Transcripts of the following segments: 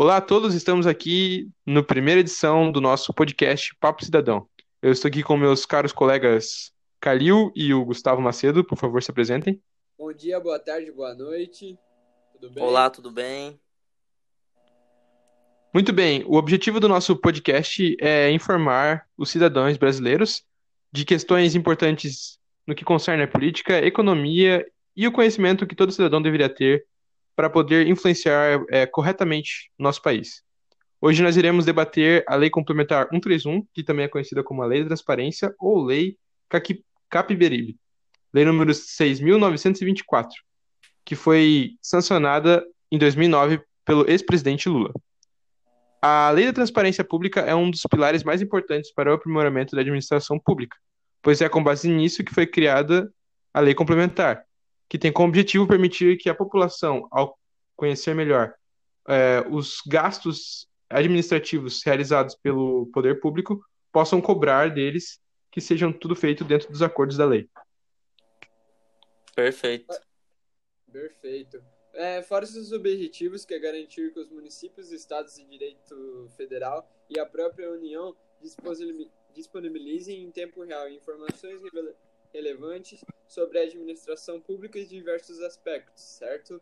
Olá a todos, estamos aqui no primeira edição do nosso podcast Papo Cidadão. Eu estou aqui com meus caros colegas Calil e o Gustavo Macedo, por favor, se apresentem. Bom dia, boa tarde, boa noite. Tudo bem? Olá, tudo bem? Muito bem, o objetivo do nosso podcast é informar os cidadãos brasileiros de questões importantes no que concerne a política, economia e o conhecimento que todo cidadão deveria ter para poder influenciar é, corretamente nosso país. Hoje nós iremos debater a Lei Complementar 131, que também é conhecida como a Lei da Transparência ou Lei Capiberibe, Lei número 6.924, que foi sancionada em 2009 pelo ex-presidente Lula. A Lei da Transparência Pública é um dos pilares mais importantes para o aprimoramento da administração pública, pois é com base nisso que foi criada a Lei Complementar, que tem como objetivo permitir que a população, ao conhecer melhor é, os gastos administrativos realizados pelo poder público, possam cobrar deles que sejam tudo feito dentro dos acordos da lei. Perfeito. Perfeito. É, fora esses objetivos, que é garantir que os municípios, estados de direito federal e a própria União disponibilizem em tempo real informações relevantes sobre a administração pública em diversos aspectos, certo?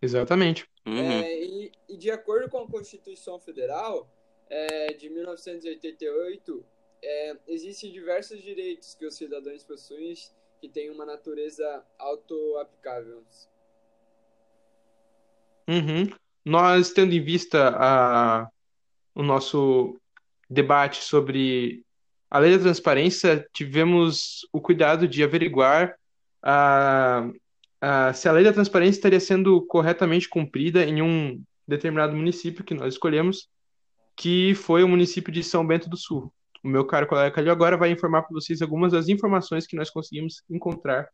Exatamente. Uhum. É, e, e, de acordo com a Constituição Federal é, de 1988, é, existem diversos direitos que os cidadãos possuem que têm uma natureza auto-aplicável. Uhum. Nós, tendo em vista a, o nosso debate sobre a lei da transparência, tivemos o cuidado de averiguar a, a, se a lei da transparência estaria sendo corretamente cumprida em um determinado município que nós escolhemos, que foi o município de São Bento do Sul. O meu caro colega Calil agora vai informar para vocês algumas das informações que nós conseguimos encontrar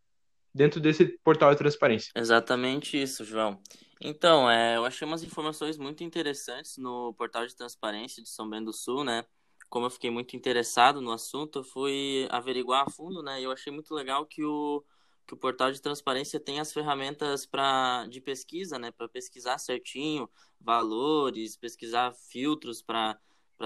dentro desse portal de transparência. Exatamente isso, João. Então, é, eu achei umas informações muito interessantes no portal de transparência de São Bento do Sul, né? Como eu fiquei muito interessado no assunto, eu fui averiguar a fundo, né? E eu achei muito legal que o, que o portal de transparência tem as ferramentas para de pesquisa, né? Para pesquisar certinho valores, pesquisar filtros para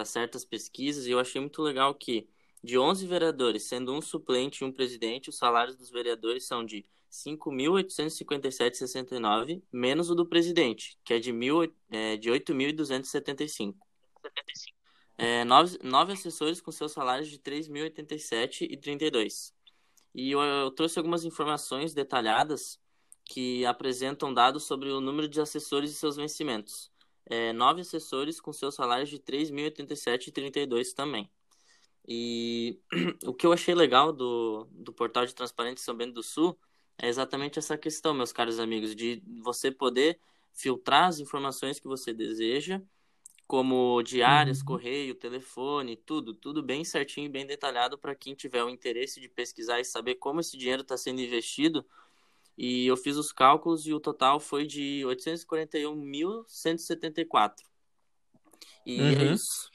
certas pesquisas. E eu achei muito legal que de 11 vereadores, sendo um suplente e um presidente, os salários dos vereadores são de 5.857,69, menos o do presidente, que é de, mil, é, de 8.275 é, nove, nove assessores com seus salários de 3.087 e 32. E eu, eu trouxe algumas informações detalhadas que apresentam dados sobre o número de assessores e seus vencimentos. É, nove assessores com seus salários de 3.087 e 32 também. E o que eu achei legal do, do portal de Transparência São Bento do Sul é exatamente essa questão, meus caros amigos, de você poder filtrar as informações que você deseja como diárias, uhum. correio, telefone, tudo, tudo bem certinho e bem detalhado para quem tiver o interesse de pesquisar e saber como esse dinheiro está sendo investido. E eu fiz os cálculos e o total foi de 841.174. E é uhum. é isso.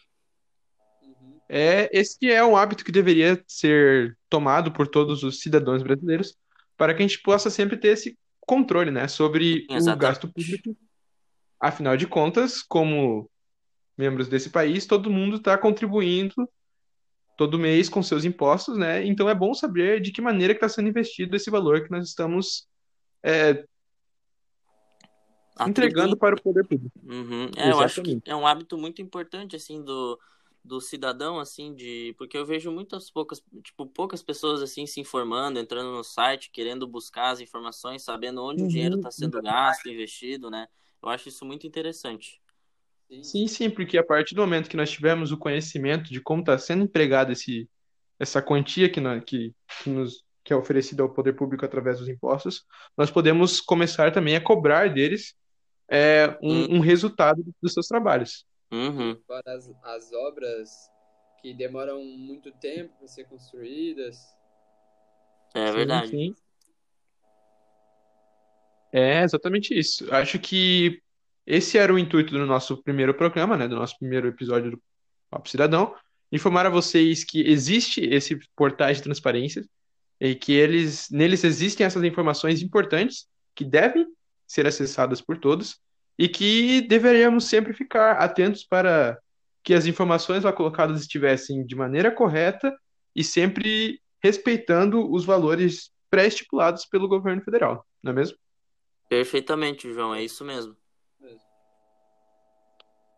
É, esse é um hábito que deveria ser tomado por todos os cidadãos brasileiros para que a gente possa sempre ter esse controle, né, sobre Exatamente. o gasto público. Afinal de contas, como membros desse país, todo mundo está contribuindo todo mês com seus impostos, né? Então é bom saber de que maneira está sendo investido esse valor que nós estamos é, entregando para o poder público. Uhum. É, eu acho que é um hábito muito importante assim do, do cidadão assim de porque eu vejo muitas poucas tipo poucas pessoas assim se informando entrando no site querendo buscar as informações sabendo onde uhum. o dinheiro está sendo gasto investido né eu acho isso muito interessante Sim, sim, porque a partir do momento que nós tivermos o conhecimento de como está sendo empregado esse, essa quantia que, nós, que, que, nos, que é oferecida ao poder público através dos impostos, nós podemos começar também a cobrar deles é, um, hum. um resultado dos seus trabalhos. Uhum. Para as, as obras que demoram muito tempo para ser construídas. É verdade. Sim, sim. É exatamente isso. Acho que esse era o intuito do nosso primeiro programa, né, do nosso primeiro episódio do Papo Cidadão, informar a vocês que existe esse portais de transparência e que eles neles existem essas informações importantes que devem ser acessadas por todos e que deveríamos sempre ficar atentos para que as informações lá colocadas estivessem de maneira correta e sempre respeitando os valores pré-estipulados pelo governo federal, não é mesmo? Perfeitamente, João, é isso mesmo.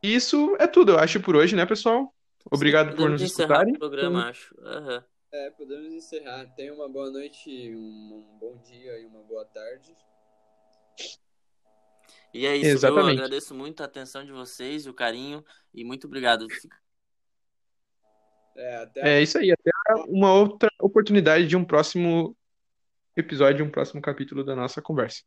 Isso é tudo, eu acho, por hoje, né, pessoal? Obrigado por Podemos nos encerrar escutarem. o programa, acho. Aham. É, podemos encerrar. Tenha uma boa noite, um, um bom dia e uma boa tarde. E é isso? Eu Exatamente. agradeço muito a atenção de vocês, o carinho, e muito obrigado. É, até a É isso aí, até uma outra oportunidade de um próximo episódio, um próximo capítulo da nossa conversa.